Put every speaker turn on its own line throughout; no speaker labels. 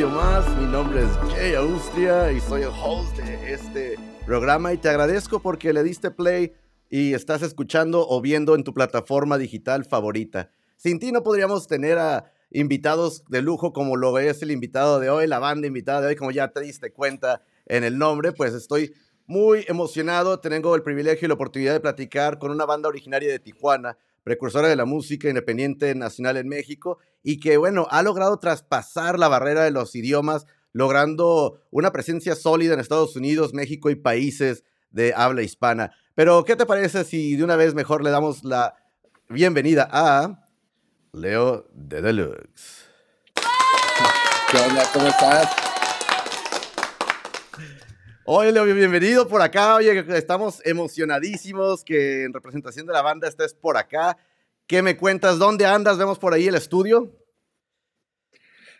más. Mi nombre es Jay Austria y soy el host de este programa y te agradezco porque le diste play y estás escuchando o viendo en tu plataforma digital favorita. Sin ti no podríamos tener a invitados de lujo como lo es el invitado de hoy, la banda invitada de hoy, como ya te diste cuenta en el nombre, pues estoy muy emocionado. Tengo el privilegio y la oportunidad de platicar con una banda originaria de Tijuana, precursora de la música independiente nacional en México y que, bueno, ha logrado traspasar la barrera de los idiomas, logrando una presencia sólida en Estados Unidos, México y países de habla hispana. Pero, ¿qué te parece si de una vez mejor le damos la bienvenida a Leo de Deluxe?
¿Qué onda? ¿Cómo estás?
Oye, Leo, bienvenido por acá. Oye, estamos emocionadísimos que en representación de la banda estés por acá. ¿Qué me cuentas? ¿Dónde andas? Vemos por ahí el estudio.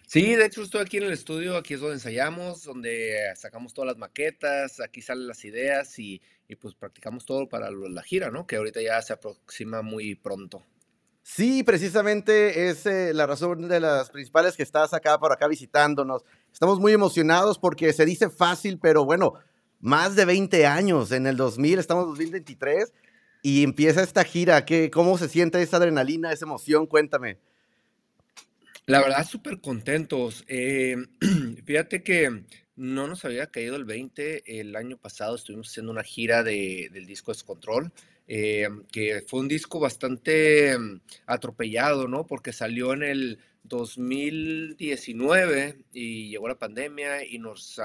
Sí, de hecho estoy aquí en el estudio, aquí es donde ensayamos, donde sacamos todas las maquetas, aquí salen las ideas y, pues practicamos todo para la gira, ¿no? Que ahorita ya se aproxima muy pronto.
Sí, precisamente es eh, la razón de las principales que estás acá por acá visitándonos. Estamos muy emocionados porque se dice fácil, pero bueno, más de 20 años en el 2000, estamos en 2023 y empieza esta gira. ¿Qué, ¿Cómo se siente esa adrenalina, esa emoción? Cuéntame.
La verdad, súper contentos. Eh, fíjate que no nos había caído el 20. El año pasado estuvimos haciendo una gira de, del disco Descontrol. Eh, que fue un disco bastante mm, atropellado, ¿no? Porque salió en el 2019 y llegó la pandemia y nos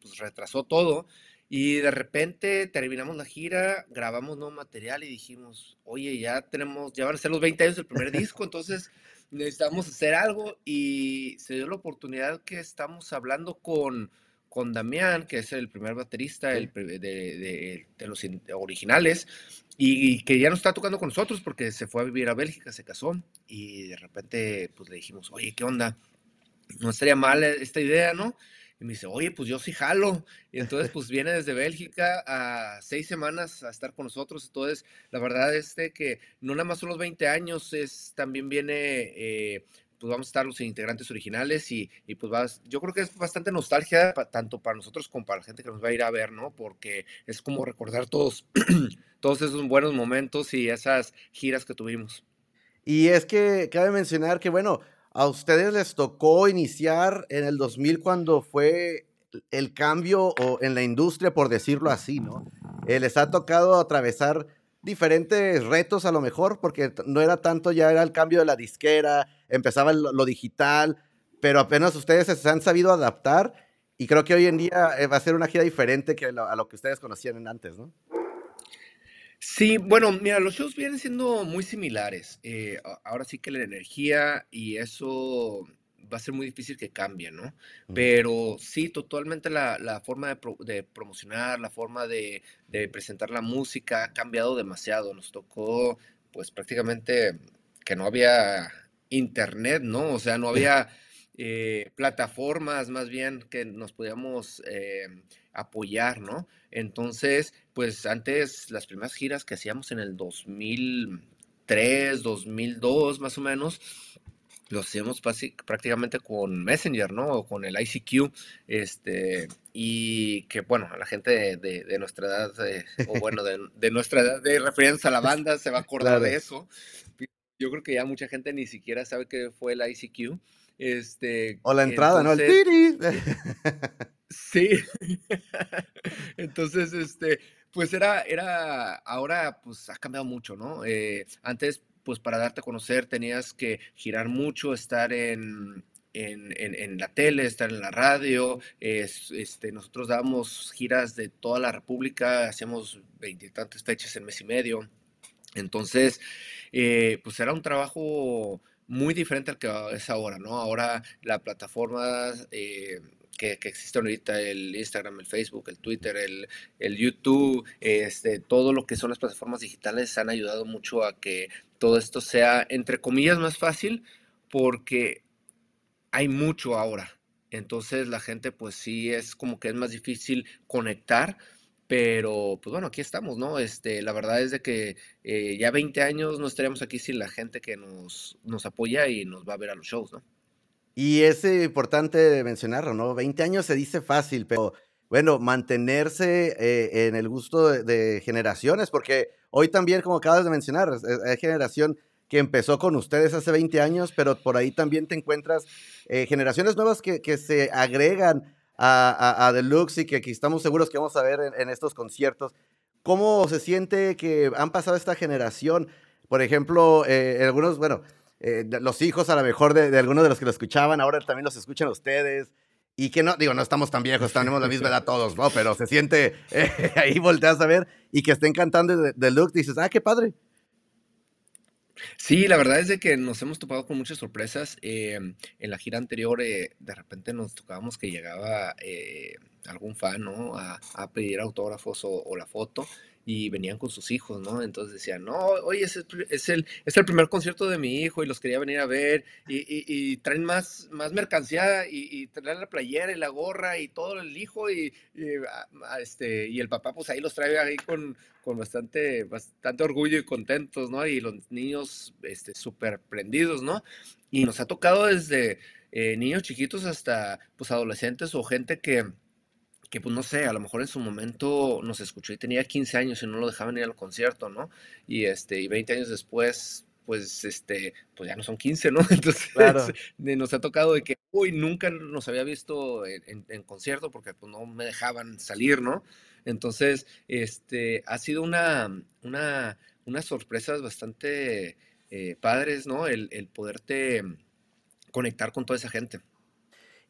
pues, retrasó todo. Y de repente terminamos la gira, grabamos nuevo material y dijimos, oye, ya tenemos, ya van a ser los 20 años del primer disco, entonces necesitamos hacer algo y se dio la oportunidad que estamos hablando con con Damián, que es el primer baterista de, los originales, y, que ya no está tocando con nosotros porque se fue a vivir a Bélgica, se casó, y de repente pues le dijimos, oye, ¿qué onda? No estaría mal esta idea, ¿no? Y me dice, oye, pues yo sí jalo. Y entonces, pues viene desde Bélgica a seis semanas a estar con nosotros. Entonces, la verdad es que no nada más son los 20 años, es también viene eh, pues vamos a estar los integrantes originales y, pues vas, yo creo que es bastante nostalgia tanto para nosotros como para la gente que nos va a ir a ver, ¿no? Porque es como recordar todos, todos esos buenos momentos y esas giras que tuvimos.
Y es que cabe mencionar que, bueno, a ustedes les tocó iniciar en el 2000 cuando fue el cambio o en la industria, por decirlo así, ¿no? Eh, les ha tocado atravesar diferentes retos a lo mejor, porque no era tanto, ya era el cambio de la disquera, empezaba lo, digital, pero apenas ustedes se han sabido adaptar y creo que hoy en día eh, va a ser una gira diferente que a lo que ustedes conocían antes, ¿no?
Sí, bueno, mira, los shows vienen siendo muy similares. Eh, ahora sí que la energía y eso va a ser muy difícil que cambie, ¿no? Pero sí, totalmente la, forma de, promocionar, la forma de, presentar la música ha cambiado demasiado. Nos tocó, pues prácticamente que no había internet, ¿no? O sea, no había eh, plataformas más bien que nos podíamos eh, apoyar, ¿no? Entonces, pues antes las primeras giras que hacíamos en el 2003, 2002 más o menos, lo hacíamos prácticamente con Messenger, ¿no? O con el ICQ, este, y que, bueno, la gente de, nuestra edad, o bueno, de, nuestra edad de referencia a la banda se va a acordar de eso. Yo creo que ya mucha gente ni siquiera sabe qué fue el ICQ. Este,
o la entrada, ¿no? El tiri.
sí. entonces, este, pues era, era, ahora pues ha cambiado mucho, ¿no? Eh, antes pues para darte a conocer tenías que girar mucho, estar en, en, la tele, estar en la radio. este, nosotros dábamos giras de toda la República, hacíamos veintitantas fechas en mes y medio. Entonces, eh, pues era un trabajo muy diferente al que es ahora, ¿no? Ahora la plataforma eh, que, existen ahorita, el Instagram, el Facebook, el Twitter, el, el, YouTube, este, todo lo que son las plataformas digitales han ayudado mucho a que todo esto sea, entre comillas, más fácil porque hay mucho ahora. Entonces la gente pues sí es como que es más difícil conectar, pero pues bueno, aquí estamos, ¿no? Este, la verdad es de que eh, ya 20 años no estaríamos aquí sin la gente que nos, nos apoya y nos va a ver a los shows, ¿no?
Y es importante mencionarlo, ¿no? 20 años se dice fácil, pero bueno, mantenerse eh, en el gusto de, generaciones, porque hoy también, como acabas de mencionar, hay generación que empezó con ustedes hace 20 años, pero por ahí también te encuentras eh, generaciones nuevas que, que se agregan a, a, Deluxe y que aquí estamos seguros que vamos a ver en, estos conciertos. ¿Cómo se siente que han pasado esta generación? Por ejemplo, eh, algunos, bueno, eh, los hijos a lo mejor de, de, algunos de los que lo escuchaban, ahora también los escuchan ustedes. Y que no, digo, no estamos tan viejos, tenemos la misma edad todos, ¿no? Pero se siente, ahí volteas a ver y que estén cantando Deluxe, dices, ah, qué padre.
Sí, la verdad es de que nos hemos topado con muchas sorpresas. Em, en la gira anterior, eh, de repente nos tocábamos que llegaba eh, algún fan, ¿no? A, pedir autógrafos o, la foto y venían con sus hijos, ¿no? Entonces decían, no, oye, es el, es el, es el primer concierto de mi hijo y los quería venir a ver y, y, traen más, más mercancía y, y, traen la playera y la gorra y todo el hijo y, este, y el papá pues ahí los trae ahí con, con bastante, bastante orgullo y contentos, ¿no? Y los niños este, súper prendidos, ¿no? Y nos ha tocado desde eh, niños chiquitos hasta pues adolescentes o gente que que pues no sé, a lo mejor en su momento nos escuchó y tenía 15 años y no lo dejaban ir al concierto, ¿no? Y este, y 20 años después, pues este, pues ya no son 15, ¿no? Entonces nos ha tocado de que, uy, nunca nos había visto en, concierto porque pues no me dejaban salir, ¿no? Entonces, este, ha sido una, una, unas sorpresas bastante eh, padres, ¿no? El, el poderte conectar con toda esa gente.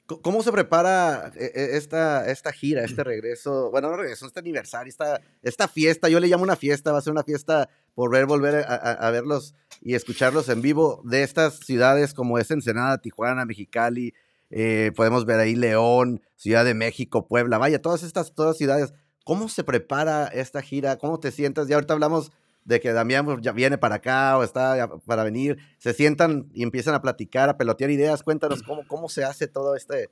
¿Cómo se prepara eh, eh, esta, esta gira, este regreso? Bueno, no regreso, este aniversario, esta, esta fiesta, yo le llamo una fiesta, va a ser una fiesta por ver, volver a, verlos y escucharlos en vivo de estas ciudades como es Ensenada, Tijuana, Mexicali, eh, podemos ver ahí León, Ciudad de México, Puebla, vaya, todas estas todas ciudades. ¿Cómo se prepara esta gira? ¿Cómo te sientas? Ya ahorita hablamos de que Damián pues, ya viene para acá o está para venir, se sientan y empiezan a platicar, a pelotear ideas. Cuéntanos cómo, cómo se hace todo este,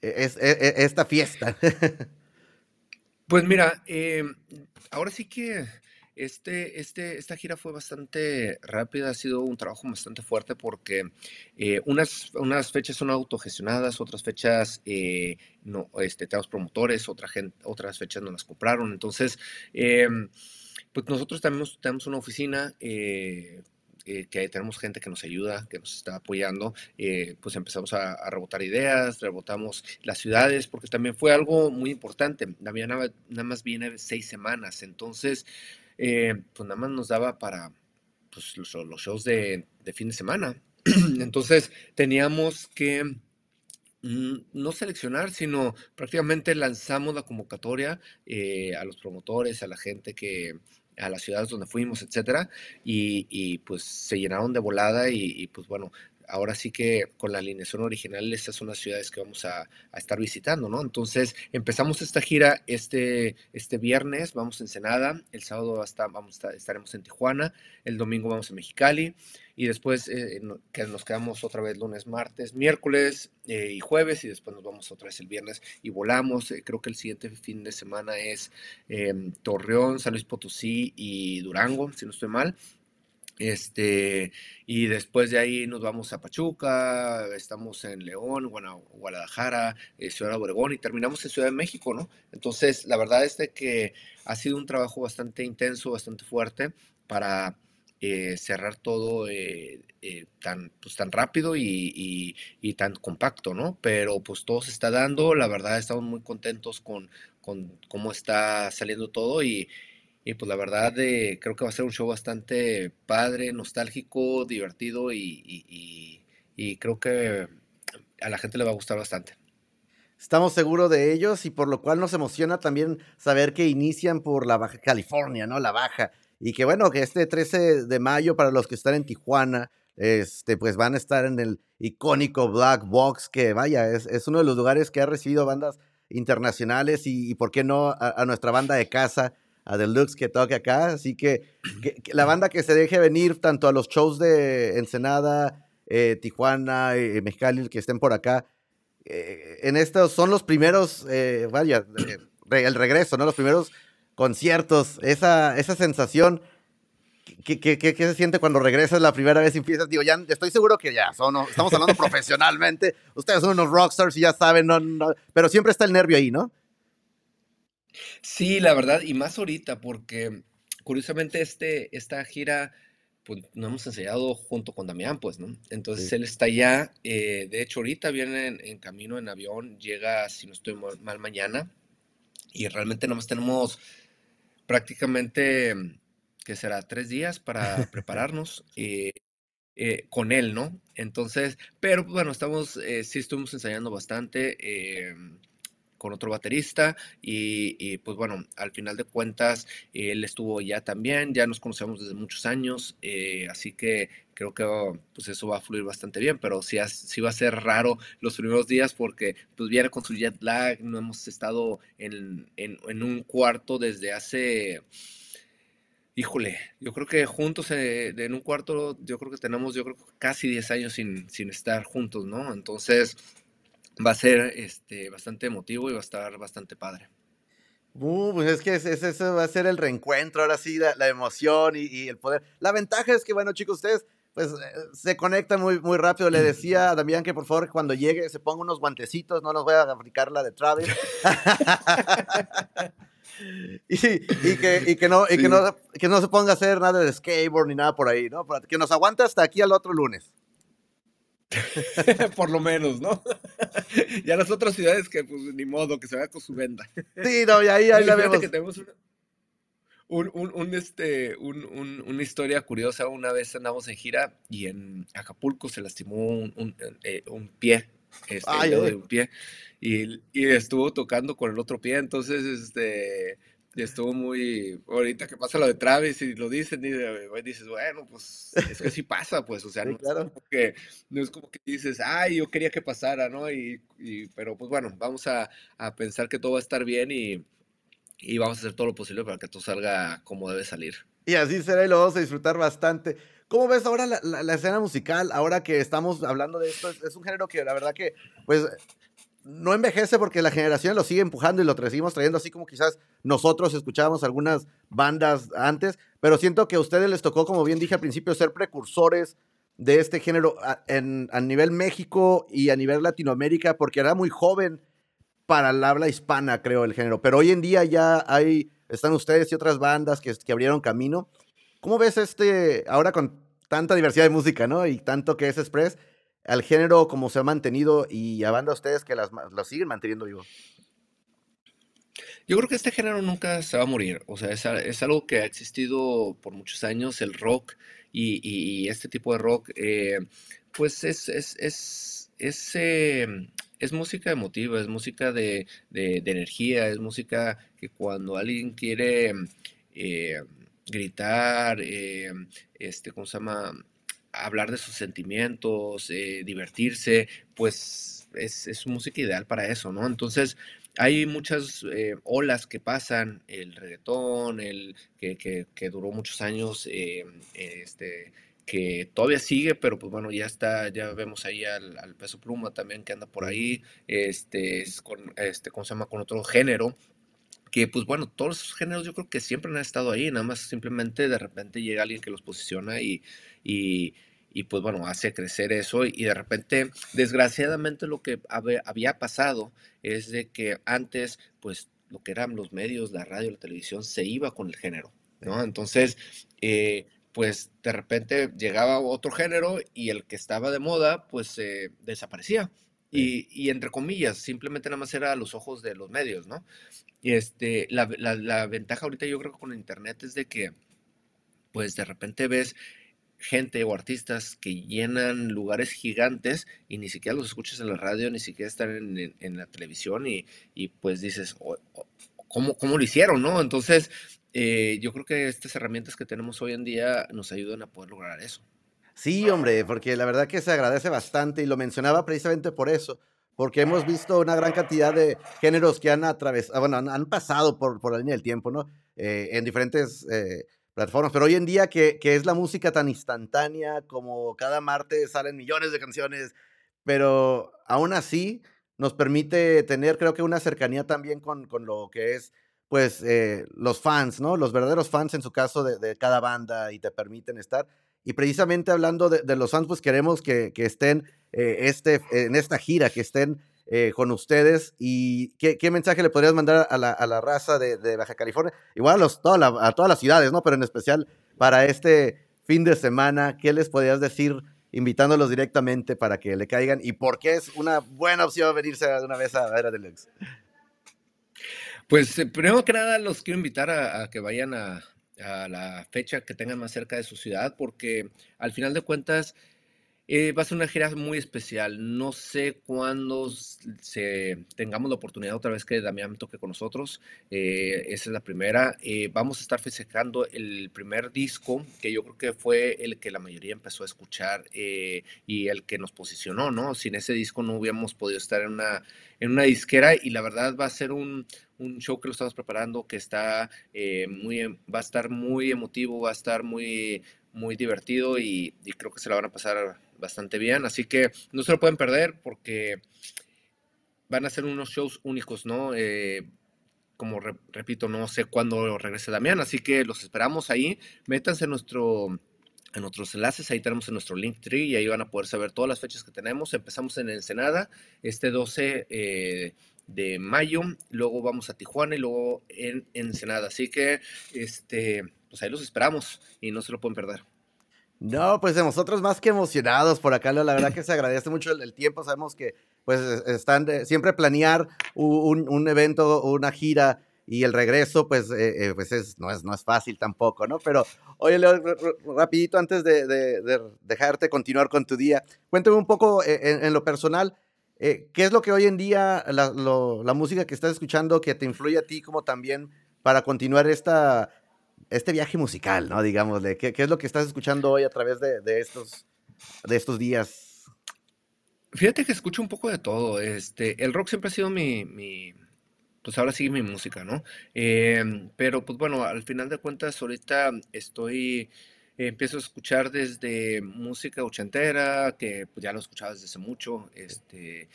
e, es, e, e, esta fiesta.
Pues mira, em, ahora sí que este, este, esta gira fue bastante rápida, ha sido un trabajo bastante fuerte porque eh, unas, unas fechas son autogestionadas, otras fechas eh, no, este, tenemos promotores, otras fechas no las compraron. Entonces, eh, pues nosotros también tenemos una oficina eh, eh, que tenemos gente que nos ayuda, que nos está apoyando, eh, pues empezamos a, rebotar ideas, rebotamos las ciudades, porque también fue algo muy importante. Damián nada, más viene seis semanas, entonces, pues nada más nos daba para pues, los, shows de, de, fin de semana. entonces, teníamos que mm, no seleccionar, sino prácticamente lanzamos la convocatoria a los promotores, a la gente que, a las ciudades donde fuimos, etcétera, y, pues se llenaron de volada y, pues bueno, ahora sí que con la alineación original estas son las ciudades que vamos a, estar visitando, ¿no? Entonces empezamos esta gira este, este viernes, vamos a Ensenada, el sábado hasta, vamos a, estaremos en Tijuana, el domingo vamos a Mexicali y después eh, que nos quedamos otra vez lunes, martes, miércoles eh, y jueves y después nos vamos otra vez el viernes y volamos. Eh, creo que el siguiente fin de semana es em, Torreón, San Luis Potosí y Durango, si no estoy mal. Este, y después de ahí nos vamos a Pachuca, estamos en León, Guadalajara, eh, Ciudad Obregón y terminamos en Ciudad de México, ¿no? Entonces, la verdad es de que ha sido un trabajo bastante intenso, bastante fuerte para eh, cerrar todo eh, tan, pues, tan rápido y, y, tan compacto, ¿no? Pero pues todo se está dando, la verdad estamos muy contentos con, con cómo está saliendo todo y, y pues la verdad eh, creo que va a ser un show bastante padre, nostálgico, divertido y, creo que a la gente le va a gustar bastante.
Estamos seguros de ellos y por lo cual nos emociona también saber que inician por la Baja California, ¿no? La Baja. Y que bueno, que este 13 de mayo para los que están en Tijuana, este, pues van a estar en el icónico Black Box, que vaya, es, uno de los lugares que ha recibido bandas internacionales y, por qué no a nuestra banda de casa a Deluxe que toque acá. Así que, la banda que se deje venir tanto a los shows de Ensenada, eh, Tijuana, eh, Mexicali, que estén por acá. Eh, en estos son los primeros, vaya, el regreso, ¿no? Los primeros conciertos, esa, esa sensación ¿Qué, qué, qué, se siente cuando regresas la primera vez y empiezas? Digo, ya estoy seguro que ya son, estamos hablando profesionalmente. Ustedes son unos rockstars y ya saben, no, no, pero siempre está el nervio ahí, ¿no?
Sí, la verdad, y más ahorita, porque curiosamente este, esta gira pues nos hemos enseñado junto con Damián, pues, ¿no? Entonces él está allá, eh, de hecho ahorita viene en, camino en avión, llega, si no estoy mal, mañana, y realmente nomás tenemos prácticamente, que será? Tres días para prepararnos eh, eh, con él, ¿no? Entonces, pero bueno, estamos, sí estuvimos ensayando bastante con otro baterista y, pues bueno, al final de cuentas él estuvo ya también, ya nos conocemos desde muchos años, eh, así que creo que pues eso va a fluir bastante bien, pero sí, sí, va a ser raro los primeros días porque pues viene con su jet lag, no hemos estado en, un cuarto desde hace... Híjole, yo creo que juntos eh, en un cuarto, yo creo que tenemos, yo creo casi 10 años sin, sin estar juntos, ¿no? Entonces, va a ser este, bastante emotivo y va a estar bastante padre.
Uh, pues es que ese, va a ser el reencuentro, ahora sí, la, emoción y, el poder. La ventaja es que, bueno, chicos, ustedes pues eh, se conectan muy, muy rápido. Le decía a Damián que por favor cuando llegue se ponga unos guantecitos, no nos voy a aplicar la de Travis. y, que, que, no, y que, no, que no se ponga a hacer nada de skateboard ni nada por ahí, ¿no? que nos aguante hasta aquí al otro lunes.
Por lo menos, ¿no? ya las otras ciudades que, pues, ni modo, que se vaya con su venda.
sí, no, y ahí, ahí la vemos.
Que tenemos un, un, este, una historia curiosa. Una vez andamos en gira y en Acapulco se lastimó un, eh, pie. Este, un pie. Y, y estuvo tocando con el otro pie. Entonces, este y estuvo muy. Ahorita que pasa lo de Travis y lo dicen, y dices, bueno, pues es que sí pasa, pues, o sea, no, es como que, no es como que dices, ay, yo quería que pasara, ¿no? Y, pero pues bueno, vamos a, pensar que todo va a estar bien y, vamos a hacer todo lo posible para que todo salga como debe salir.
Y así será y lo vamos a disfrutar bastante. ¿Cómo ves ahora la, escena musical? Ahora que estamos hablando de esto, es, es, un género que la verdad que, pues, no envejece porque la generación lo sigue empujando y lo seguimos trayendo así como quizás nosotros escuchábamos algunas bandas antes, pero siento que a ustedes les tocó, como bien dije al principio, ser precursores de este género a, en, a nivel México y a nivel Latinoamérica, porque era muy joven para el habla hispana, creo, el género. Pero hoy en día ya hay, están ustedes y otras bandas que, que abrieron camino. ¿Cómo ves este, ahora con tanta diversidad de música, ¿no? Y tanto que es Express, al género como se ha mantenido y a banda ustedes que las, lo siguen manteniendo vivo?
Yo creo que este género nunca se va a morir. O sea, es, algo que ha existido por muchos años, el rock y, este tipo de rock, eh, pues es, es, es, es, em, es, música emotiva, es música de, de, energía, es música que cuando alguien quiere eh, gritar, eh, este, ¿cómo se llama? Hablar de sus sentimientos, eh, divertirse, pues es, es, música ideal para eso, ¿no? Entonces, hay muchas eh, olas que pasan, el reggaetón, el que, que, duró muchos años, eh, este, que todavía sigue, pero pues bueno, ya está, ya vemos ahí al, peso pluma también que anda por ahí, este, con, este, ¿cómo se llama? Con otro género, que pues bueno, todos esos géneros yo creo que siempre han estado ahí, nada más simplemente de repente llega alguien que los posiciona y, y, pues bueno, hace crecer eso y de repente, desgraciadamente lo que había pasado es de que antes pues lo que eran los medios, la radio, la televisión, se iba con el género, ¿no? Entonces, eh, pues de repente llegaba otro género y el que estaba de moda pues desaparecía. Y, y, entre comillas, simplemente nada más era a los ojos de los medios, ¿no? Y este, la, la, ventaja ahorita yo creo que con internet es de que, pues de repente ves gente o artistas que llenan lugares gigantes y ni siquiera los escuchas en la radio, ni siquiera están en, en, la televisión y, y pues dices, ¿cómo, ¿cómo, lo hicieron? ¿no? Entonces, eh, yo creo que estas herramientas que tenemos hoy en día nos ayudan a poder lograr eso.
Sí, hombre, porque la verdad que se agradece bastante y lo mencionaba precisamente por eso, porque hemos visto una gran cantidad de géneros que han atravesado, bueno, han, pasado por, por la línea del tiempo, ¿no? Eh, en diferentes eh, plataformas, pero hoy en día que, que, es la música tan instantánea, como cada martes salen millones de canciones, pero aún así nos permite tener, creo que, una cercanía también con, con lo que es pues eh, los fans, ¿no? Los verdaderos fans en su caso de, cada banda y te permiten estar. Y precisamente hablando de, los fans, pues queremos que, estén eh, este, en esta gira, que estén eh, con ustedes. ¿Y qué, mensaje le podrías mandar a la, raza de, Baja California? Igual a, los, a todas las ciudades, ¿no? Pero en especial para este fin de semana, ¿qué les podrías decir invitándolos directamente para que le caigan? ¿Y por qué es una buena opción venirse de una vez a ver a Deluxe?
Pues eh, primero que nada los quiero invitar a, que vayan a, a la fecha que tengan más cerca de su ciudad, porque al final de cuentas eh, va a ser una gira muy especial. No sé cuándo se, tengamos la oportunidad otra vez que Damián toque con nosotros. Eh, esa es la primera. Eh, vamos a estar festejando el primer disco, que yo creo que fue el que la mayoría empezó a escuchar y el que nos posicionó, ¿no? Sin ese disco no hubiéramos podido estar en una, en una disquera y la verdad va a ser un, un show que lo estamos preparando que está muy, va a estar muy emotivo, va a estar muy muy divertido y, creo que se la van a pasar bastante bien. Así que no se lo pueden perder porque van a ser unos shows únicos, ¿no? Eh, como repito, no sé cuándo regrese Damián, así que los esperamos ahí. Métanse en nuestro en nuestros enlaces, ahí tenemos en nuestro link tree y ahí van a poder saber todas las fechas que tenemos. Empezamos en Ensenada este 12 eh, de mayo, luego vamos a Tijuana y luego en Ensenada. Así que este pues ahí los esperamos y no se lo pueden perder.
No, pues nosotros más que emocionados por acá, la verdad que se agradece mucho el, tiempo, sabemos que pues están siempre planear un, un, evento, una gira y el regreso pues, eh, eh, pues es, no, es, no es fácil tampoco, ¿no? Pero oye, Leo, rapidito antes de, de, dejarte continuar con tu día, cuéntame un poco eh, en, lo personal, ¿qué es lo que hoy en día, la, la música que estás escuchando que te influye a ti como también para continuar esta este viaje musical, ¿no? Digámosle, ¿qué, ¿qué, es lo que estás escuchando hoy a través de, de, estos, de estos días?
Fíjate que escucho un poco de todo. Este, el rock siempre ha sido mi, mi pues ahora sigue mi música, ¿no? Em, pero pues bueno, al final de cuentas ahorita estoy, empiezo a escuchar desde música ochentera, que pues ya lo escuchaba desde hace mucho, este,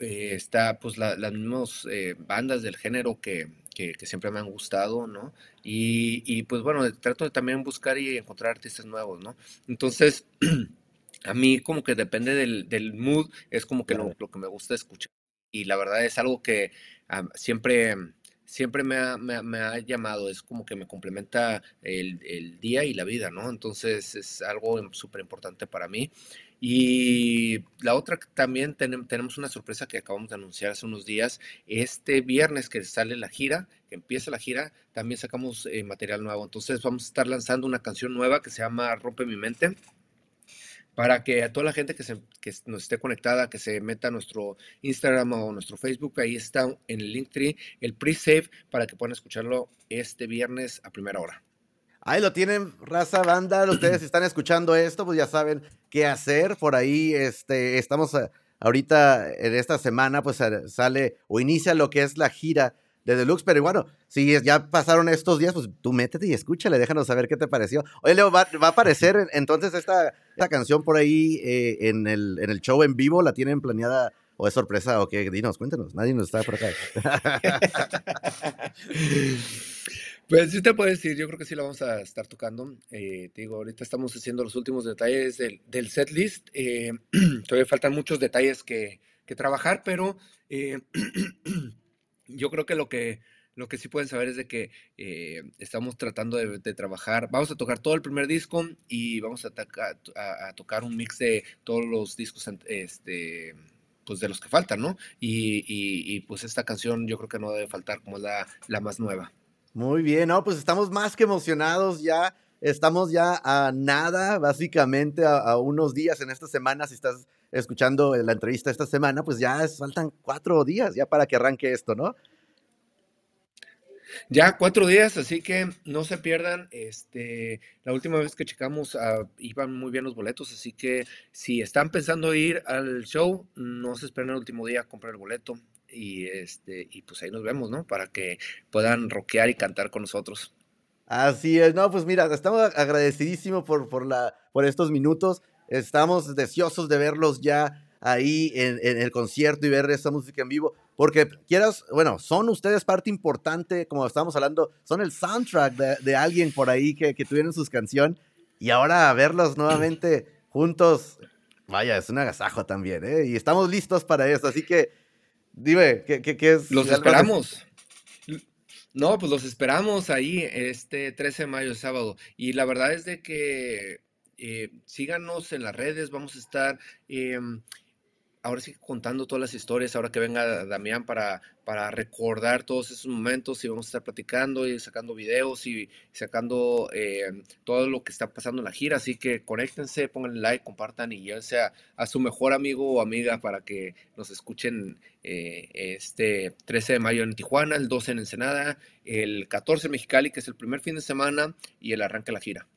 eh, está pues las mismas eh, bandas del género que, que, siempre me han gustado, ¿no? Y, y, pues bueno, trato de también buscar y encontrar artistas nuevos, ¿no? Entonces, a mí como que depende del, del mood, es como que lo, lo, que me gusta escuchar. Y la verdad es algo que ah, siempre, siempre me ha, me, me ha, llamado, es como que me complementa el, el, día y la vida, ¿no? Entonces es algo súper importante para mí. Y la otra también tenemos una sorpresa que acabamos de anunciar hace unos días. Este viernes que sale la gira, que empieza la gira, también sacamos eh, material nuevo. Entonces vamos a estar lanzando una canción nueva que se llama Rompe mi mente para que a toda la gente que, se, que nos esté conectada, que se meta a nuestro Instagram o nuestro Facebook, ahí está en el link tree el pre-save para que puedan escucharlo este viernes a primera hora.
Ahí lo tienen, raza banda. Ustedes están escuchando esto, pues ya saben qué hacer. Por ahí este, estamos eh, ahorita en esta semana, pues sale o inicia lo que es la gira de Deluxe. Pero bueno, si ya pasaron estos días, pues tú métete y escúchale, déjanos saber qué te pareció. Oye, Leo, ¿va, a aparecer entonces esta, esta, canción por ahí eh, en, el, en el show en vivo? ¿La tienen planeada? ¿O es sorpresa o qué? Dinos, cuéntanos. Nadie nos está por acá.
Pues sí te puedo decir, yo creo que sí la vamos a estar tocando. Eh, te digo, ahorita estamos haciendo los últimos detalles del, del set list. Eh, todavía faltan muchos detalles que, que trabajar, pero eh, yo creo que lo que lo que sí pueden saber es de que estamos tratando de, trabajar. Vamos a tocar todo el primer disco y vamos a, tocar un mix de todos los discos este, pues de los que faltan, ¿no? Y, y, pues esta canción yo creo que no debe faltar como la, la más nueva.
Muy bien, no, pues estamos más que emocionados ya. Estamos ya a nada, básicamente, a, unos días en esta semana. Si estás escuchando la entrevista esta semana, pues ya faltan cuatro días ya para que arranque esto, ¿no?
Ya cuatro días, así que no se pierdan. Este, la última vez que checamos ah, iban muy bien los boletos, así que si están pensando ir al show, no se esperen el último día a comprar el boleto y este y pues ahí nos vemos, ¿no? Para que puedan rockear y cantar con nosotros.
Así es, no, pues mira, estamos agradecidísimos por, por, por estos minutos. Estamos deseosos de verlos ya ahí en, el concierto y ver esta música en vivo. porque quieras, bueno, son ustedes parte importante, como estábamos hablando, son el soundtrack de, alguien por ahí que, que tuvieron sus canciones y ahora verlos nuevamente juntos, vaya, es un agasajo también, ¿eh? Y estamos listos para eso, así que dime, ¿qué, qué, es?
Los esperamos. No, pues los esperamos ahí este 13 de mayo, sábado. Y la verdad es de que eh, síganos en las redes, vamos a estar... Em, ahora sí contando todas las historias, ahora que venga Damián para, para recordar todos esos momentos y vamos a estar platicando y sacando videos y sacando eh, todo lo que está pasando en la gira. Así que conéctense, pongan like, compartan y llévense a, a su mejor amigo o amiga para que nos escuchen eh, este 13 de mayo en Tijuana, el 12 en Ensenada, el 14 en Mexicali, que es el primer fin de semana, y el arranque de la gira.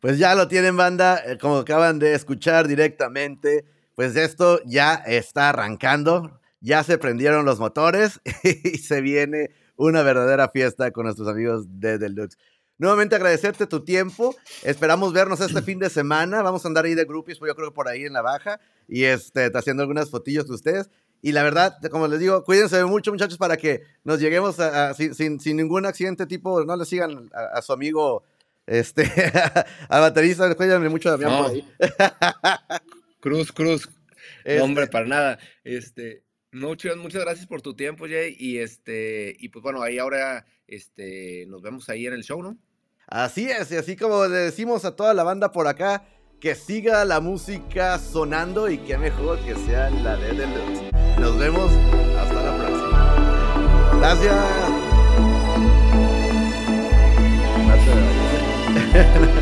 Pues ya lo tienen, banda, eh, como acaban de escuchar directamente pues esto ya está arrancando, ya se prendieron los motores y se viene una verdadera fiesta con nuestros amigos de Deluxe. Nuevamente agradecerte tu tiempo. Esperamos vernos este fin de semana. Vamos a andar ahí de groupies, pues yo creo que por ahí en la baja. Y este, haciendo algunas fotillos de ustedes. Y la verdad, como les digo, cuídense mucho, muchachos, para que nos lleguemos a, sin, ningún accidente tipo, no le sigan a, su amigo, este, a baterista, cuídenme mucho Damián por ahí.
Cruz, Cruz. hombre, para nada. Este, muchas, muchas gracias por tu tiempo, Jay. Y este, y pues bueno, ahí ahora este, nos vemos ahí en el show, ¿no?
Así es, y así como le decimos a toda la banda por acá, que siga la música sonando y que mejor que sea la de Deluxe. Nos vemos hasta la próxima. Gracias. Gracias.